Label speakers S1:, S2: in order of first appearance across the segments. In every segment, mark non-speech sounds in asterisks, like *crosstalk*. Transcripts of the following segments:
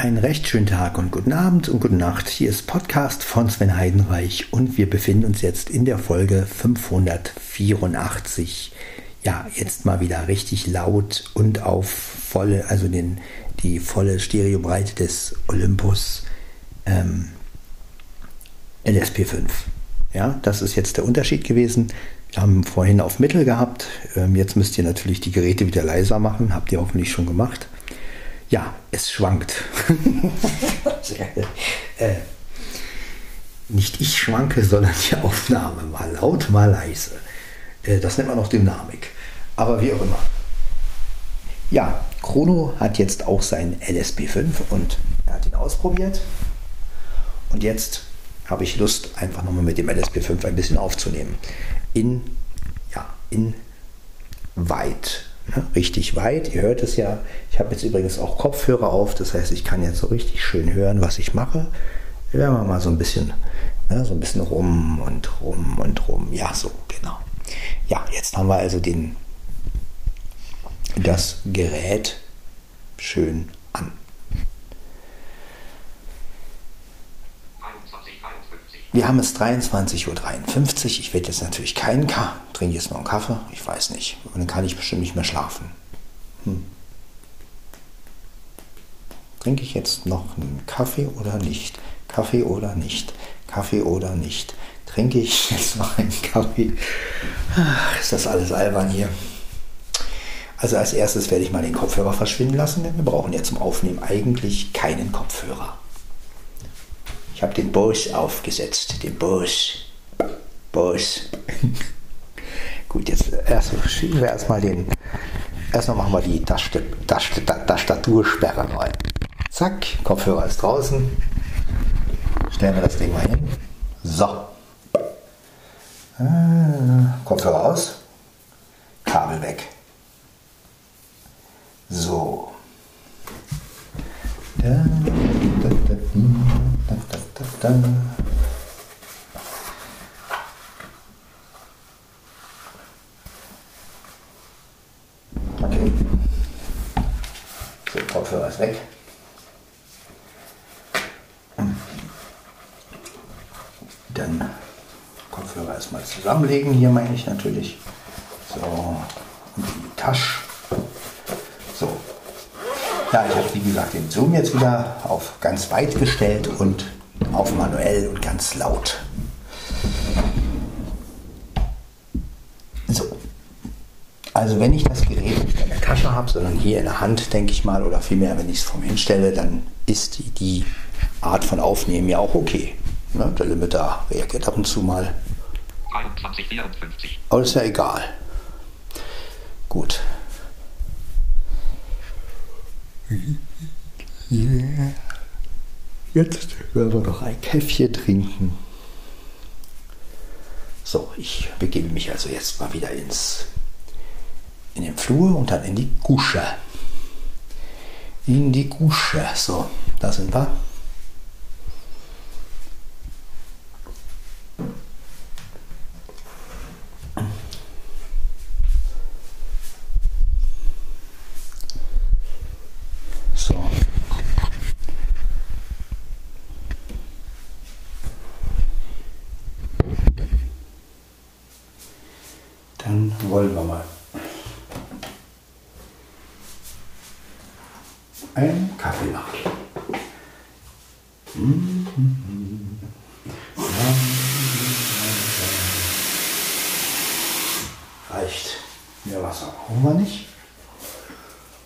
S1: Einen recht schönen Tag und guten Abend und gute Nacht. Hier ist Podcast von Sven Heidenreich und wir befinden uns jetzt in der Folge 584. Ja, jetzt mal wieder richtig laut und auf volle, also den, die volle Stereobreite des Olympus ähm, LSP5. Ja, das ist jetzt der Unterschied gewesen. Wir haben vorhin auf Mittel gehabt. Ähm, jetzt müsst ihr natürlich die Geräte wieder leiser machen. Habt ihr hoffentlich schon gemacht. Ja, es schwankt. *laughs* äh, nicht ich schwanke, sondern die Aufnahme. Mal laut, mal leise. Äh, das nennt man noch Dynamik. Aber wie auch immer. Ja, Chrono hat jetzt auch seinen LSP5 und er hat ihn ausprobiert. Und jetzt habe ich Lust, einfach nochmal mit dem LSP5 ein bisschen aufzunehmen. In, ja, in weit Ne? Richtig weit. Ihr hört es ja. Ich habe jetzt übrigens auch Kopfhörer auf. Das heißt, ich kann jetzt so richtig schön hören, was ich mache. Wir mal so ein bisschen, ne, so ein bisschen rum und rum und rum. Ja, so, genau. Ja, jetzt haben wir also den, das Gerät schön an. Wir haben es 23.53 Uhr. Ich werde jetzt natürlich keinen K. Trinke jetzt noch einen Kaffee. Ich weiß nicht. Und dann kann ich bestimmt nicht mehr schlafen. Hm. Trinke ich jetzt noch einen Kaffee oder nicht? Kaffee oder nicht? Kaffee oder nicht? Trinke ich jetzt noch einen Kaffee? Ach, ist das alles albern hier. Also als erstes werde ich mal den Kopfhörer verschwinden lassen, denn wir brauchen ja zum Aufnehmen eigentlich keinen Kopfhörer. Ich habe den Boss aufgesetzt, den Boss. Boss. *laughs* Gut, jetzt erst schieben wir erstmal den. Erstmal machen wir die Tastatursperre rein. Zack, Kopfhörer ist draußen. Stellen wir das Ding mal hin. So. Ah, Kopfhörer aus. Kabel weg. So. Da, da, da, dann okay. So, Kopfhörer ist weg. Dann Kopfhörer erstmal zusammenlegen, hier meine ich natürlich. So, und die Tasche. So. Ja, ich habe wie gesagt den Zoom jetzt wieder auf ganz weit gestellt und auf manuell und ganz laut. So. Also wenn ich das Gerät nicht in der Tasche habe, sondern hier in der Hand, denke ich mal, oder vielmehr, wenn ich es vor mir hinstelle, dann ist die, die Art von Aufnehmen ja auch okay. Ne? Der Limiter reagiert ab und zu mal. 21, 54. Aber ist ja egal. Gut. Yeah. Jetzt werden wir noch ein Käffchen trinken. So, ich begebe mich also jetzt mal wieder ins, in den Flur und dann in die Kusche. In die Kusche. So, da sind wir. wollen wir mal. Einen Kaffee machen. Reicht. Mehr Wasser brauchen wir nicht.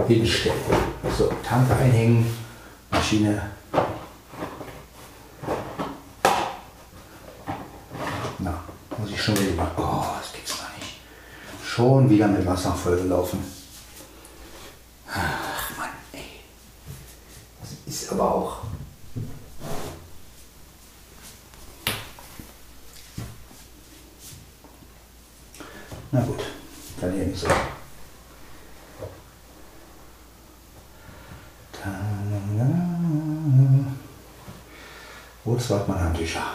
S1: Hinstellen. So, Tanke einhängen, Maschine. Na, muss ich schon wieder. Oh, das gibt's Schon wieder mit Wasser vollgelaufen. Ach Mann, ey. Das ist aber auch. Na gut, dann eben so. Wo sagt man Handtücher?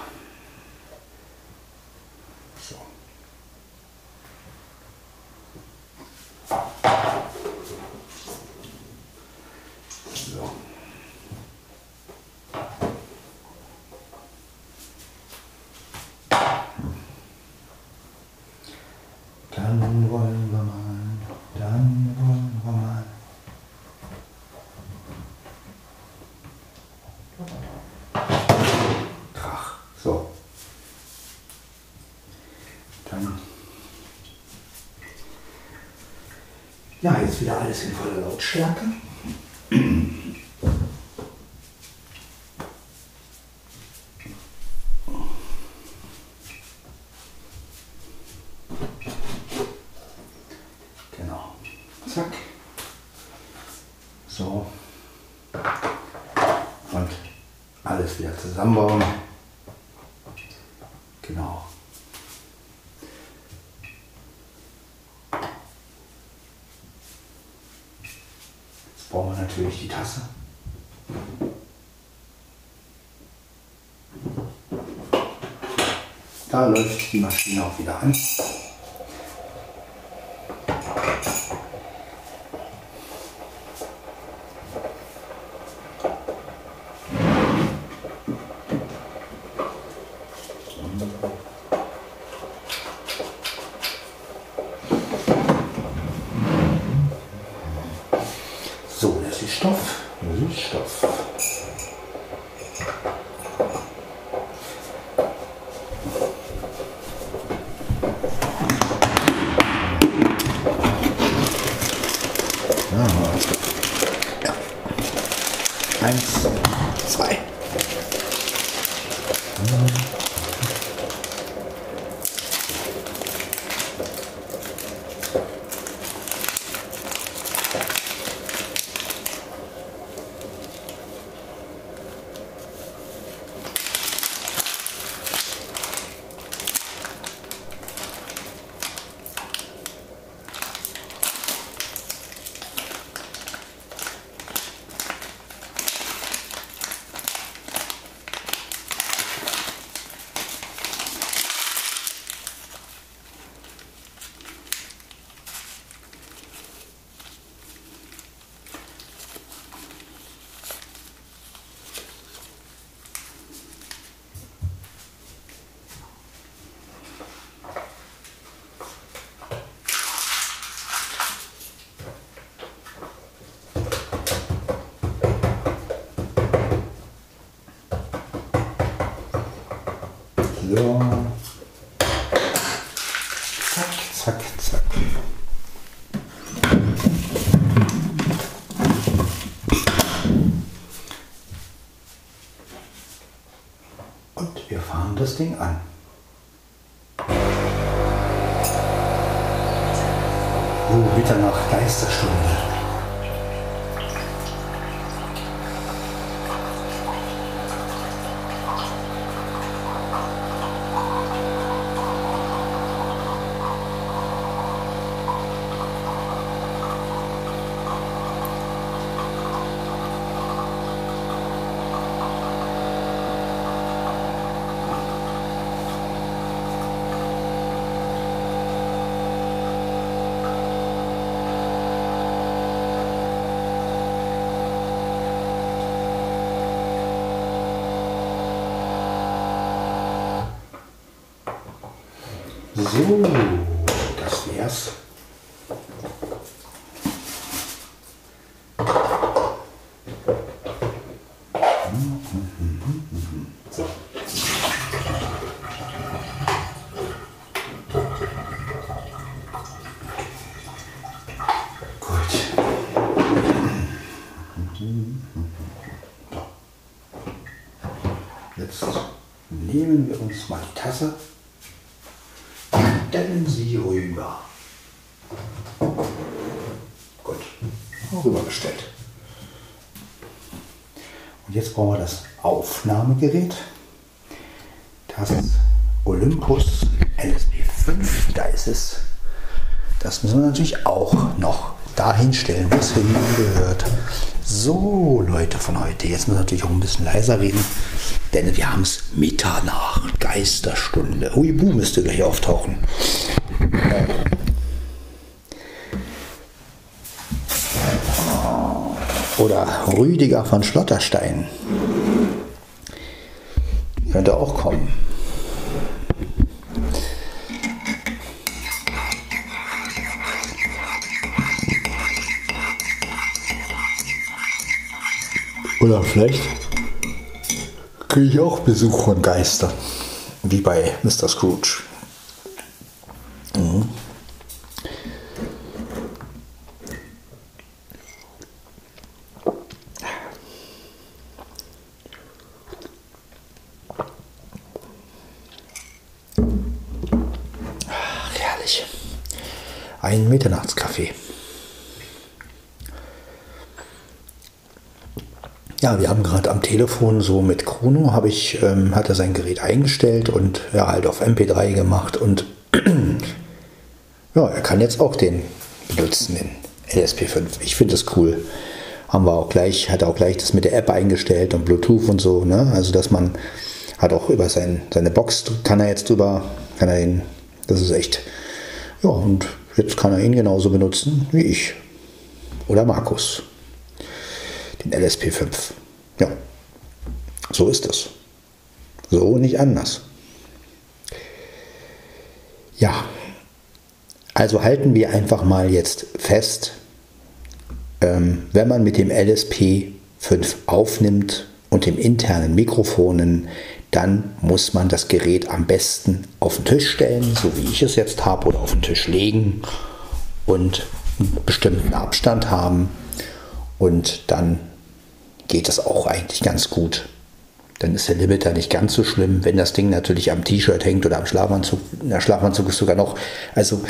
S1: Dann wollen wir mal, dann wollen wir mal. Krach. So. Dann. Ja, jetzt wieder alles in voller Lautstärke. Genau. Zack. So. Und alles wieder zusammenbauen. Genau. Jetzt natürlich die Tasse. Da läuft die Maschine auch wieder an. Und wir fahren das Ding an. So, Mitternacht Geisterstunde. So, das wär's. So. Gut. Jetzt die Tasse stellen Sie rüber. Gut, rübergestellt. Und jetzt brauchen wir das Aufnahmegerät. Das Olympus LSP5, da ist es. Das müssen wir natürlich auch noch dahin stellen, wo es hingehört. So, Leute von heute, jetzt müssen wir natürlich auch ein bisschen leiser reden, denn wir haben es Mitternacht, Geisterstunde. Huibu müsste gleich auftauchen. Äh. Oder Rüdiger von Schlotterstein. Könnte auch kommen. Oder vielleicht kriege ich auch Besuch von Geistern. Wie bei Mr. Scrooge. Mhm. herrlich. Ein Mitternachtskaffee. Ja, haben gerade am Telefon so mit Chrono, habe ich, ähm, hat er sein Gerät eingestellt und ja, halt auf MP3 gemacht und *clears throat* ja, er kann jetzt auch den benutzen, den LSP5. Ich finde das cool. Haben wir auch gleich, hat auch gleich das mit der App eingestellt und Bluetooth und so, ne? Also dass man hat auch über sein, seine Box kann er jetzt drüber, kann er ihn, das ist echt, ja, und jetzt kann er ihn genauso benutzen wie ich. Oder Markus den LSP5. Ja, so ist es. So nicht anders. Ja, also halten wir einfach mal jetzt fest, ähm, wenn man mit dem LSP5 aufnimmt und dem internen Mikrofonen, dann muss man das Gerät am besten auf den Tisch stellen, so wie ich es jetzt habe, oder auf den Tisch legen und einen bestimmten Abstand haben und dann geht das auch eigentlich ganz gut. Dann ist der Limiter nicht ganz so schlimm. Wenn das Ding natürlich am T-Shirt hängt oder am Schlafanzug, der Schlafanzug ist sogar noch, also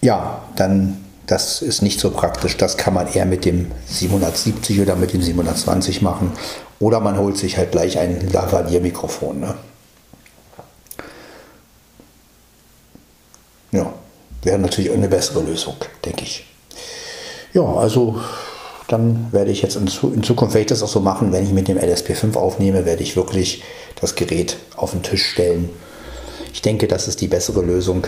S1: ja, dann das ist nicht so praktisch. Das kann man eher mit dem 770 oder mit dem 720 machen. Oder man holt sich halt gleich ein Lavalier-Mikrofon. Ne? Ja, wäre natürlich eine bessere Lösung, denke ich. Ja, also dann werde ich jetzt in, Zukunft, werde ich das auch so machen, wenn ich mit dem LSP5 aufnehme, werde ich wirklich das Gerät auf den Tisch stellen. Ich denke, das ist die bessere Lösung.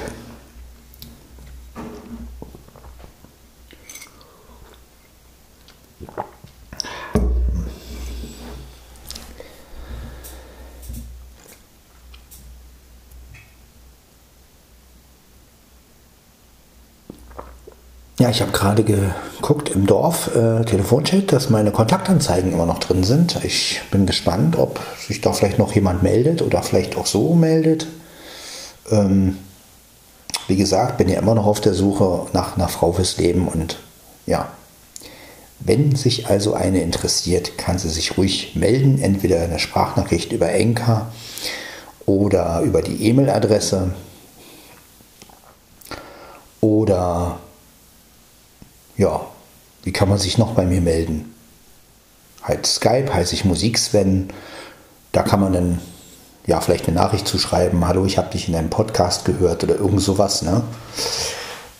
S1: Ja, ich habe gerade geguckt im Dorf, äh, Telefonchat, dass meine Kontaktanzeigen immer noch drin sind. Ich bin gespannt, ob sich da vielleicht noch jemand meldet oder vielleicht auch so meldet. Ähm, wie gesagt, bin ja immer noch auf der Suche nach einer Frau fürs Leben und ja, wenn sich also eine interessiert, kann sie sich ruhig melden, entweder eine Sprachnachricht über Enka oder über die E-Mail-Adresse oder ja, wie kann man sich noch bei mir melden? Halt Skype, heiße ich Musiksven. Da kann man dann ja vielleicht eine Nachricht zu schreiben, hallo, ich habe dich in einem Podcast gehört oder irgend sowas, ne?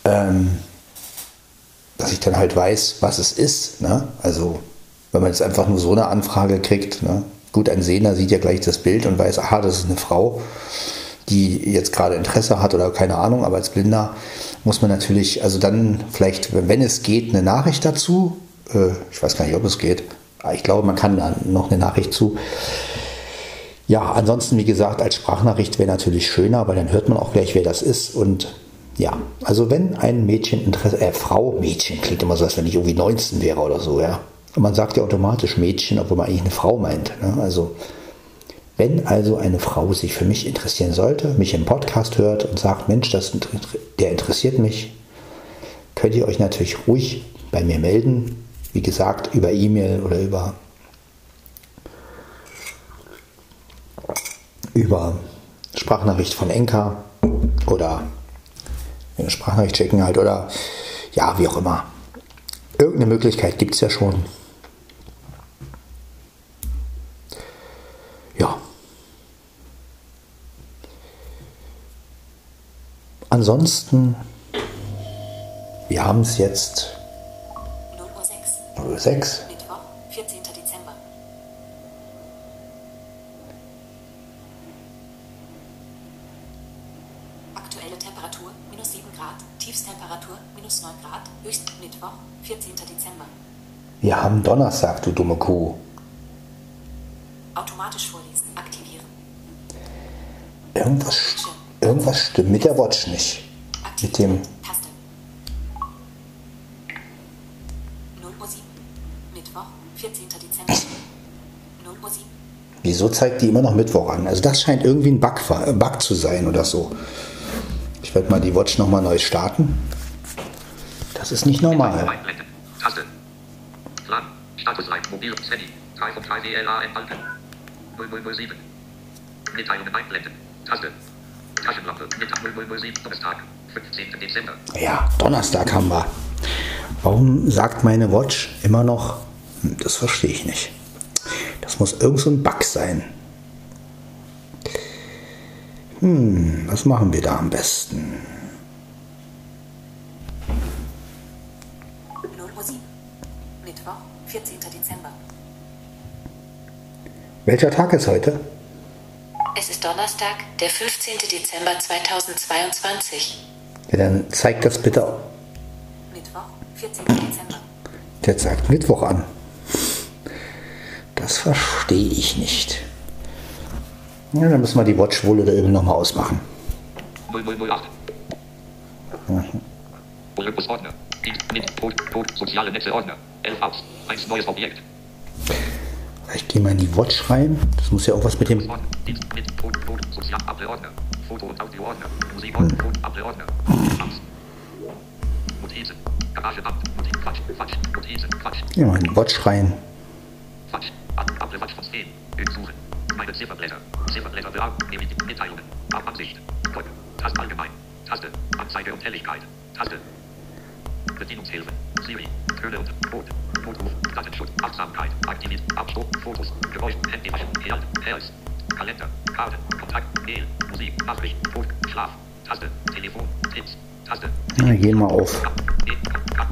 S1: Ähm, dass ich dann halt weiß, was es ist. Ne? Also wenn man jetzt einfach nur so eine Anfrage kriegt, ne? gut, ein Sehner sieht ja gleich das Bild und weiß, aha, das ist eine Frau, die jetzt gerade Interesse hat oder keine Ahnung, aber als Blinder muss man natürlich, also dann vielleicht, wenn es geht, eine Nachricht dazu. Äh, ich weiß gar nicht, ob es geht. Ich glaube, man kann da noch eine Nachricht zu. Ja, ansonsten, wie gesagt, als Sprachnachricht wäre natürlich schöner, weil dann hört man auch gleich, wer das ist. Und ja, also wenn ein Mädchen Interesse, äh, Frau, Mädchen, klingt immer so, als wenn ich irgendwie 19 wäre oder so, ja. Und man sagt ja automatisch Mädchen, obwohl man eigentlich eine Frau meint. Ne? Also wenn also eine Frau sich für mich interessieren sollte, mich im Podcast hört und sagt, Mensch, das, der interessiert mich, könnt ihr euch natürlich ruhig bei mir melden. Wie gesagt, über E-Mail oder über, über Sprachnachricht von Enka oder eine Sprachnachricht schicken halt oder ja, wie auch immer. Irgendeine Möglichkeit gibt es ja schon. Ansonsten, wir haben es jetzt 0 Uhr 6. Mittwoch, 14. Dezember.
S2: Aktuelle Temperatur minus 7 Grad, Tiefstemperatur minus 9 Grad, höchst Mittwoch, 14. Dezember.
S1: Wir haben Donnerstag, du dumme Kuh.
S2: Automatisch vorlesen, aktivieren.
S1: Irgendwas Irgendwas stimmt mit der Watch nicht. Mit dem.
S2: Taste. 0 Uhr 7. Mittwoch, 14. Dezember. 0 Uhr 7.
S1: Wieso zeigt die immer noch Mittwoch an? Also das scheint irgendwie ein Bug, äh, Bug zu sein oder so. Ich werde mal die Watch nochmal neu starten. Das ist nicht normal.
S3: Einblenden. Taste. Plan. Statuslein. Mobil. Handy. 3 von 3 WLA enthalten. 0007. Mitteilungen einblenden. Taste.
S1: Ja, Donnerstag haben wir. Warum sagt meine Watch immer noch, Hm, das verstehe ich nicht. Das muss irgend so ein Bug sein. Hm, was machen wir da am besten?
S2: 0 Uhr 7. Mittwoch, 14. Dezember.
S1: Welcher Tag ist heute?
S2: Es ist Donnerstag, der 15. Dezember 2022.
S1: Ja, dann zeigt das bitte.
S2: Mittwoch, 14. Dezember.
S1: Der zeigt Mittwoch an. Das verstehe ich nicht. Ja, dann müssen wir die Watch wohl oder übel nochmal ausmachen.
S3: 0008. Olympus Ordner. Mit. Code. Code. Soziale Netze Ordner. 11 aus. 1 neues Objekt.
S1: Ich gehe mal in die Watch rein. Das muss ja auch was mit dem. Ja, mal in die Watch rein.
S3: Quatsch. Ab- Apple Watch von 10. Bild suchen. Meine Zifferblätter. Zifferblätter. Mitteilungen. Ab Ansicht. Drücken. Taste allgemein. Taste. Anzeige und Helligkeit. Taste. Bedienungshilfe. Siri. Töne und Code. Notruf. Datenschutz. Achtsamkeit. Aktiviert. Abstoß. Fotos. Geräusch. Handywaschen. Herd. Herz. Kalender. Karten. Kontakt. Mail. Musik. Nachricht. Code. Schlaf. Taste. Telefon. Tipps. Taste.
S1: Na, gehen wir auf.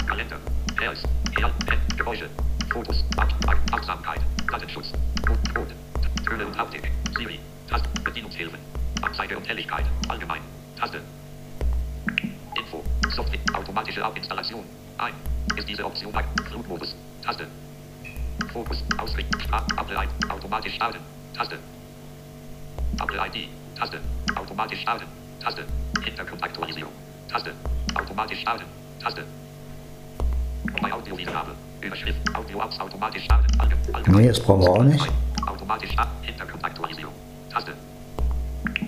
S3: Kalender. Herz. Herd. Herd. Geräusche. Ach- Achtsamkeit. Datenschutz. Code. Code. Töne und Haptik. Siri. Taste. Bedienungshilfe. Anzeige und Helligkeit. Allgemein. Taste. Automatische Abinstallation. Ein. Ist diese Option ak- Flugmodus. Taste. Fokus. Ausrichten. Sprach. Apple ein. Automatisch starten. Taste. Apple ID. Taste. Automatisch starten. Taste. Hintergrundaktualisierung. Taste. Automatisch starten. Taste. Bei Audiowiedergabe. Überschrift. Audio-Apps automatisch starten. Allge allgemein.
S1: Nee, das brauchen wir auch nicht.
S3: Automatisch starten. Hintergrundaktualisierung. Taste.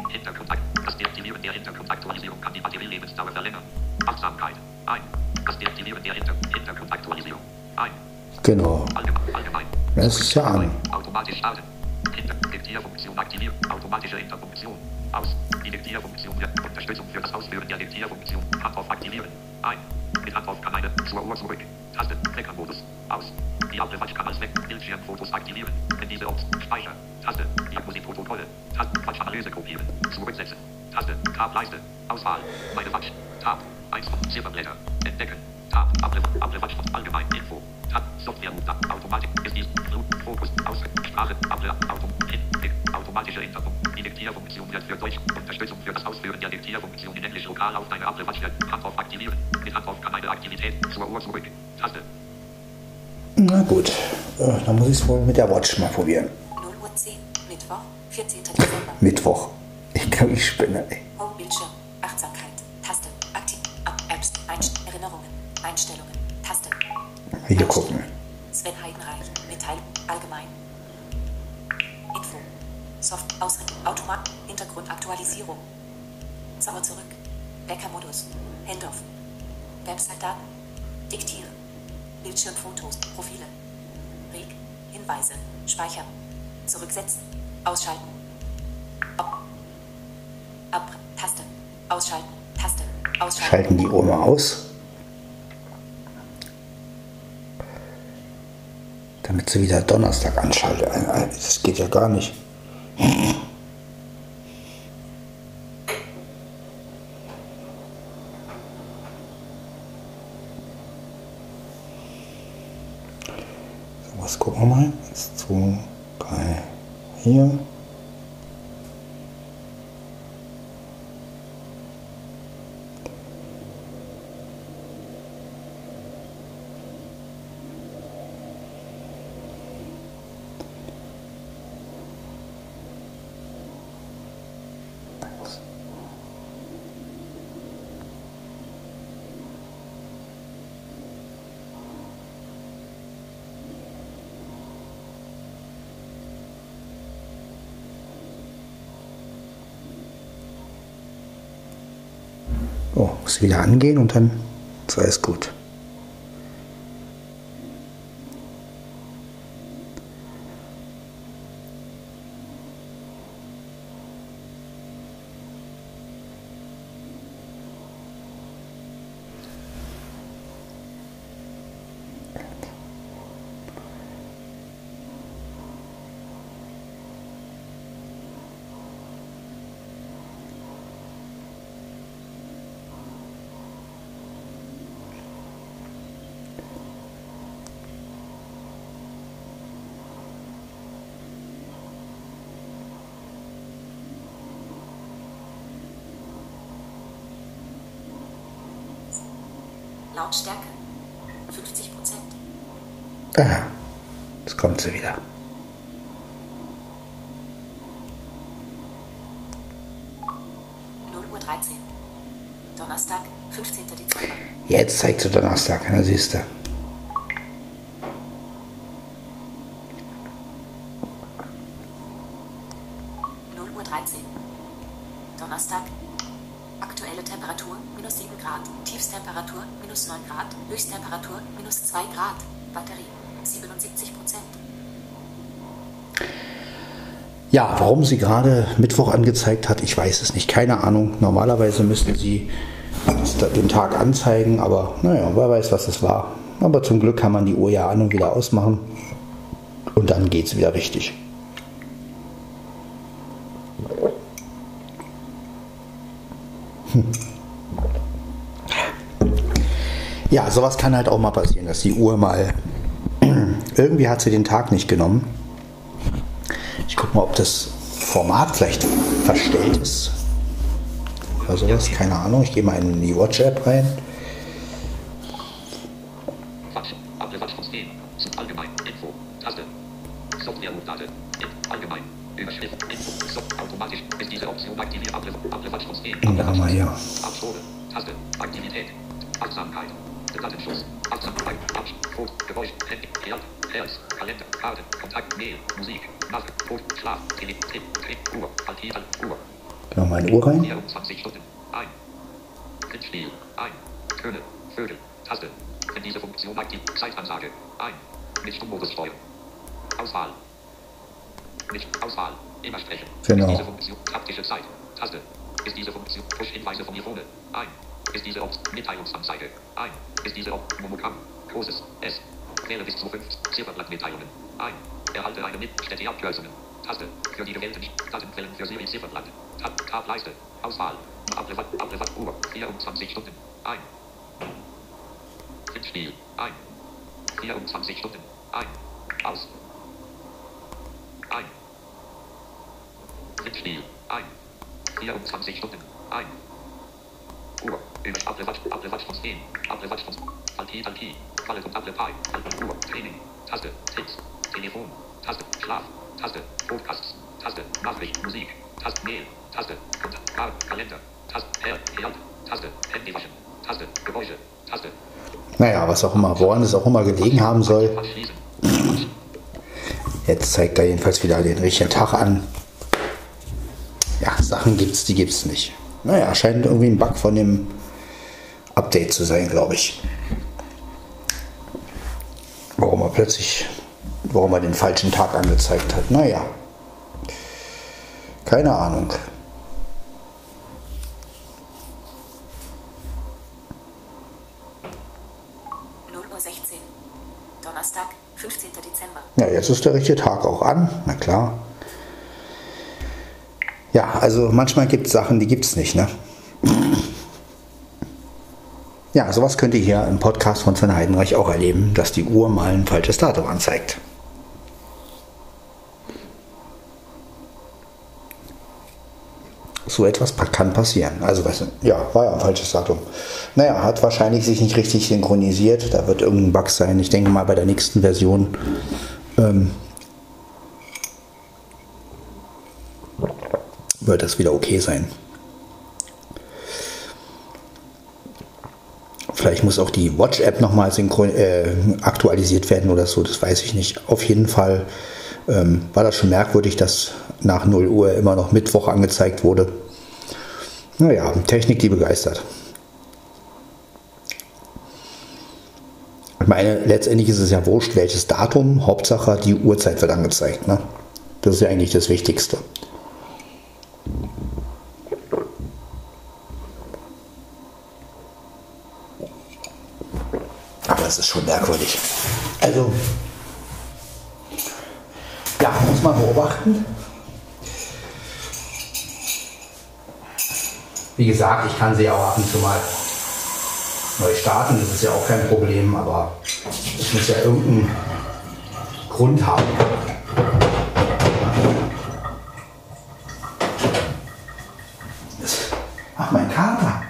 S3: Hintergrundakt. Das Deaktivieren der Hintergrundaktualisierung kann die Batterielebensdauer verlängern. Achtsamkeit.
S1: Genau.
S3: Allgemein.
S1: Das ist ja an.
S3: Automatisch starten. Diktierfunktion aktivieren. Automatische Hinterfunktion. Aus. Die Diktierfunktion wird Unterstützung für das Ausführen der Diktierfunktion. Hand auf aktivieren. Ein. Mit Hand auf kann eine zur Uhr zurück. Taste. Weckermodus. Aus. Die Apple Watch kann als Weck Bildschirmfotos aktivieren. Wenn diese Ops. Speicher. Taste. Diagnostikprotokolle. Taste. Quatschanalyse kopieren. Zurücksetzen. Taste. Tab-Leiste. Auswahl. Meine Watch. Tab. 1 von Zifferblätter. Entdecken. Tab. Watch von allgemein Info. Tab. Software. Da. Automatik. Ist dies. Flug. Fokus. Aus. Sprache. Auto. Automatische Hintergrund. Die Diktierfunktion wird für Deutsch. Unterstützung für das Ausführen der Diktierfunktion in Englisch lokal auf deine wird. Hand auf aktivieren. Mit Hand auf kann eine Aktivität. Zur Uhr zurück. Taste.
S1: Na gut. Äh, Dann muss ich es wohl mit der Watch mal probieren.
S2: 0 Uhr 10. Mittwoch, 14. Dezember.
S1: Mittwoch. Ich glaube, ich spinne. ey.
S2: Homebildschirm.
S1: Video gucken.
S2: Sven Heidenreich. Mitteilung. Allgemein. Info. Soft. Ausrichtung. Automat. Hintergrundaktualisierung. Sauer zurück. Weckermodus. Handoff. Website-Daten. Diktieren. Bildschirmfotos. Profile. Reg. Hinweise. Speichern. Zurücksetzen. Ausschalten. Ab. Ab. Taste. Ausschalten. Taste. Ausschalten.
S1: Schalten die Uhr mal aus. Sie wieder Donnerstag anschaltet. Äh, Das geht ja gar nicht. Oh, muss wieder angehen und dann ist alles gut.
S2: Lautstärke 50 Prozent.
S1: Aha, jetzt kommt sie wieder.
S2: Uhr 13. Donnerstag, 15. Dezember.
S1: Jetzt zeigt sie Donnerstag, na siehst du.
S2: Null Uhr 13. Donnerstag. Aktuelle Temperatur minus 7 Grad. Tiefstemperatur minus 9 Grad. Höchsttemperatur minus 2 Grad. Batterie 77 Prozent.
S1: Ja, warum sie gerade Mittwoch angezeigt hat, ich weiß es nicht. Keine Ahnung. Normalerweise müssten sie den Tag anzeigen, aber naja, wer weiß, was es war. Aber zum Glück kann man die Uhr ja an und wieder ausmachen. Und dann geht es wieder richtig. Hm. Ja, sowas kann halt auch mal passieren, dass die Uhr mal *clears throat* irgendwie hat sie den Tag nicht genommen. Mal, ob das Format vielleicht verstellt ist. Oder sowas, keine Ahnung. Ich gehe mal in die Watch-App rein.
S3: Ist diese Opt. Mitteilungsanzeige. Ein. Ist diese Opt. Momogramm. Großes. S. Wähle bis zu 5. Zifferblattmitteilungen. Ein. Erhalte eine mit Städteabkürzungen. Taste. Für die gewählten Datenquellen für Siri Zifferblatt. Tab. Tab-Leiste. Auswahl. Ablewatt. Ablewatt. Uhr. 24 Stunden. Ein. Tippspiel. Ein. 24 Stunden. Ein. Aus. Ein. Tippspiel. Ein. 24 Stunden. Ein. Ablewatt. Ablewatt von 10. Ablewatt von Alti. Alti. Falle und Ablepai. Uhr. Training. Taste. Tipps. Telefon. Taste. Schlaf. Taste. Podcasts. Taste. Nachricht. Musik. Taste. Mail. Taste. Kar- Kalender. Taste. Herd. Herd. Taste. Handy waschen. Taste. Geräusche. Taste.
S1: Naja, was auch immer, woran es auch immer gelegen haben soll. Jetzt zeigt er jedenfalls wieder den richtigen Tag an. Ja, Sachen gibt's, die gibt's nicht. Naja, scheint irgendwie ein Bug von dem Update zu sein, glaube ich. Warum er plötzlich, warum er den falschen Tag angezeigt hat. Naja, keine Ahnung.
S2: Null Uhr 16. Donnerstag, 15. Dezember.
S1: Ja, jetzt ist der richtige Tag auch an, na klar. Ja, also manchmal gibt es Sachen, die gibt es nicht, ne? Ja, sowas könnt ihr hier im Podcast von Sven Heidenreich auch erleben, dass die Uhr mal ein falsches Datum anzeigt. So etwas kann passieren. Also, was, ja, war ja ein falsches Datum. Naja, hat wahrscheinlich sich nicht richtig synchronisiert. Da wird irgendein Bug sein. Ich denke mal, bei der nächsten Version ähm, wird das wieder okay sein. Vielleicht muss auch die Watch-App nochmal äh, aktualisiert werden oder so, das weiß ich nicht. Auf jeden Fall ähm, war das schon merkwürdig, dass nach 0 Uhr immer noch Mittwoch angezeigt wurde. Naja, Technik, die begeistert. Ich meine, letztendlich ist es ja wurscht, welches Datum, Hauptsache die Uhrzeit wird angezeigt. Ne? Das ist ja eigentlich das Wichtigste. Das ist schon merkwürdig. Also, ja, muss man beobachten. Wie gesagt, ich kann sie auch ab und zu mal neu starten, das ist ja auch kein Problem, aber es muss ja irgendeinen Grund haben. Das, ach, mein Kater.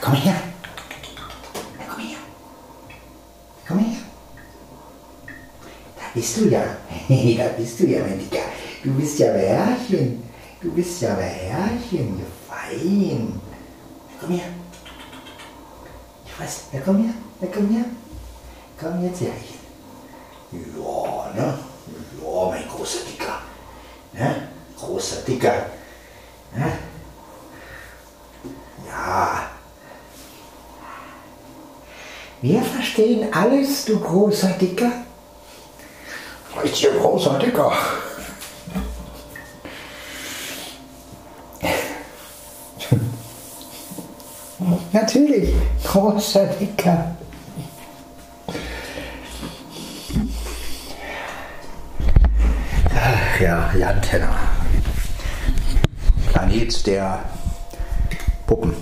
S1: Komm her. Komm her. Komm her. Da bist du ja. *laughs* da bist du ja, mein Dicker. Du bist ja Bärchen. Du bist ja Bärchen. Fein. Komm her. Ich weiß. Ja, komm her. Ja, komm her. Komm jetzt her. Ja, ne? Ja, mein großer Dicker. Ne? Großer Dicker. Ne? Ja. Wir verstehen alles, du großer Dicker. Richtiger großer Dicker. Natürlich, großer Dicker. Ach ja, Jan Tenner. Planet der Puppen.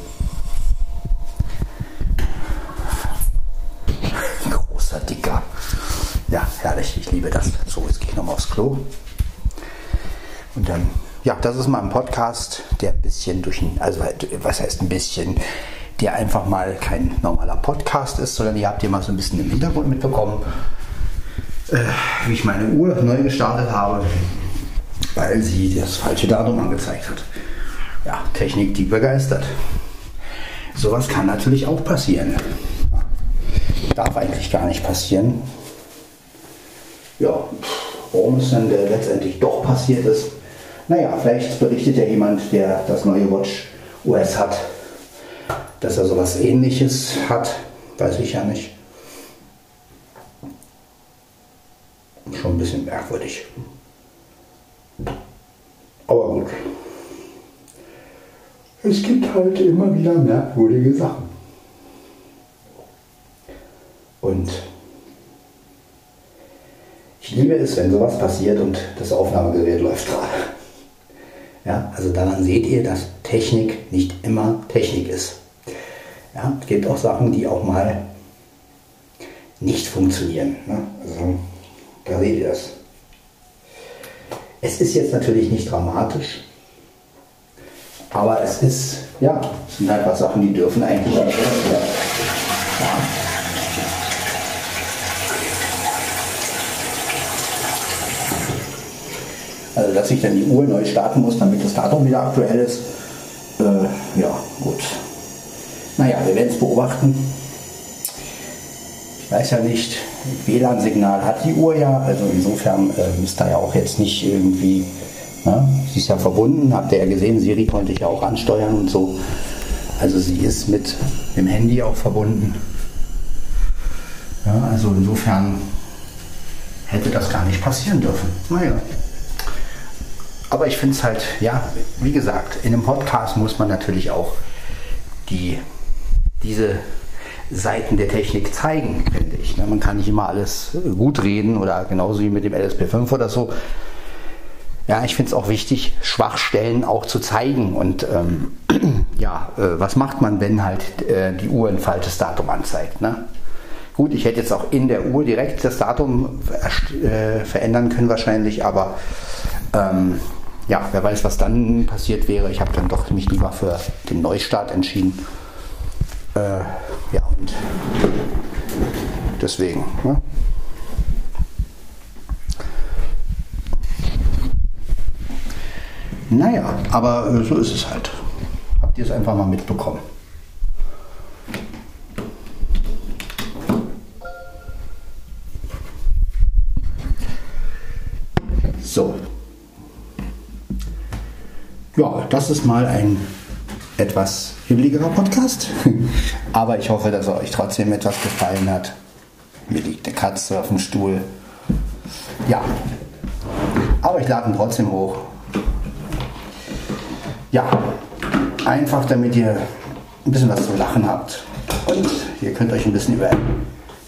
S1: Großer Dicker. Ja, herrlich, ich liebe das. So, jetzt gehe ich nochmal aufs Klo. Und dann, ja, das ist mal ein Podcast, der ein bisschen durch also was heißt ein bisschen, der einfach mal kein normaler Podcast ist, sondern ihr habt hier mal so ein bisschen im Hintergrund mitbekommen, äh, wie ich meine Uhr neu gestartet habe, weil sie das falsche Datum angezeigt hat. Ja, Technik, die begeistert. Sowas kann natürlich auch passieren. Darf eigentlich gar nicht passieren. Ja, warum es dann äh, letztendlich doch passiert ist, naja, vielleicht berichtet ja jemand, der das neue Watch OS hat, dass er sowas ähnliches hat, weiß ich ja nicht. Schon ein bisschen merkwürdig. Aber gut. Es gibt halt immer wieder merkwürdige Sachen. Und liebe es, wenn sowas passiert und das Aufnahmegerät läuft gerade. Ja, also daran seht ihr, dass Technik nicht immer Technik ist. Ja, es gibt auch Sachen, die auch mal nicht funktionieren. Ne? Also, da seht ihr das. Es ist jetzt natürlich nicht dramatisch, aber es ist, ja, es sind einfach Sachen, die dürfen eigentlich nicht. Ja. Also, dass ich dann die Uhr neu starten muss, damit das Datum wieder aktuell ist, äh, ja, gut. Naja, wir werden es beobachten. Ich weiß ja nicht, WLAN-Signal hat die Uhr ja, also insofern äh, ist da ja auch jetzt nicht irgendwie, ne? sie ist ja verbunden, habt ihr ja gesehen, Siri konnte ich ja auch ansteuern und so. Also sie ist mit dem Handy auch verbunden. Ja, also insofern hätte das gar nicht passieren dürfen. Naja. Aber ich finde es halt, ja, wie gesagt, in einem Podcast muss man natürlich auch die, diese Seiten der Technik zeigen, finde ich. Ne? Man kann nicht immer alles gut reden oder genauso wie mit dem LSP5 oder so. Ja, ich finde es auch wichtig, Schwachstellen auch zu zeigen. Und ähm, *clears throat* ja, äh, was macht man, wenn halt äh, die Uhr ein falsches Datum anzeigt? Ne? Gut, ich hätte jetzt auch in der Uhr direkt das Datum äh, verändern können wahrscheinlich, aber ähm, ja, wer weiß, was dann passiert wäre. Ich habe dann doch mich lieber für den Neustart entschieden. Äh, ja, und deswegen. Ne? Naja, aber äh, so ist es halt. Habt ihr es einfach mal mitbekommen. So. Ja, das ist mal ein etwas hibbeligerer Podcast. *laughs* Aber ich hoffe, dass er euch trotzdem etwas gefallen hat. Hier liegt eine Katze auf dem Stuhl. Ja. Aber ich lade ihn trotzdem hoch. Ja. Einfach damit ihr ein bisschen was zu lachen habt. Und ihr könnt euch ein bisschen über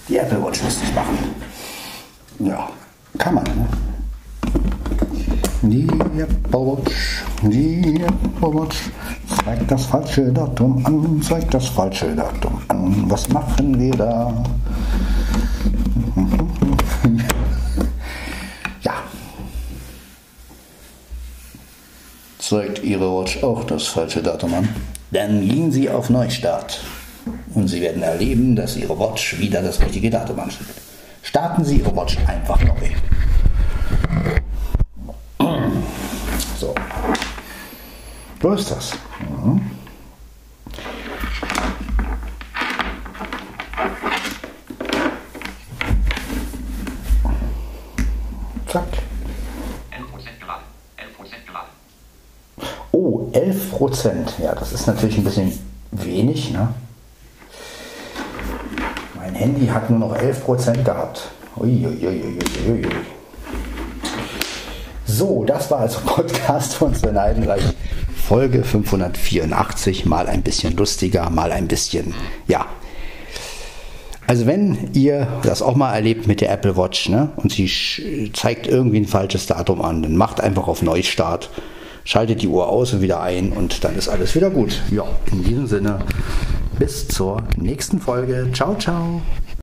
S1: die Apple Watch lustig machen. Ja, kann man, ne? Die Apple Watch, die Apple zeigt das falsche Datum an, zeigt das falsche Datum an. Was machen wir da? *laughs* Ja. Zeigt Ihre Watch auch das falsche Datum an? Dann gehen Sie auf Neustart und Sie werden erleben, dass Ihre Watch wieder das richtige Datum anschreibt. Starten Sie Ihre Watch einfach neu. So. So ist das. Mhm. Zack.
S3: 11% geladen. 11% geladen.
S1: Oh, 11 Prozent. Ja, das ist natürlich ein bisschen wenig. Ne? Mein Handy hat nur noch 11 Prozent gehabt. Uiuiuiuiui. So, das war also Podcast von Sven Heidenreich. Folge 584. Mal ein bisschen lustiger, mal ein bisschen, ja. Also wenn ihr das auch mal erlebt mit der Apple Watch ne, und sie zeigt irgendwie ein falsches Datum an, dann macht einfach auf Neustart, schaltet die Uhr aus und wieder ein und dann ist alles wieder gut. Ja, in diesem Sinne, bis zur nächsten Folge. Ciao, ciao.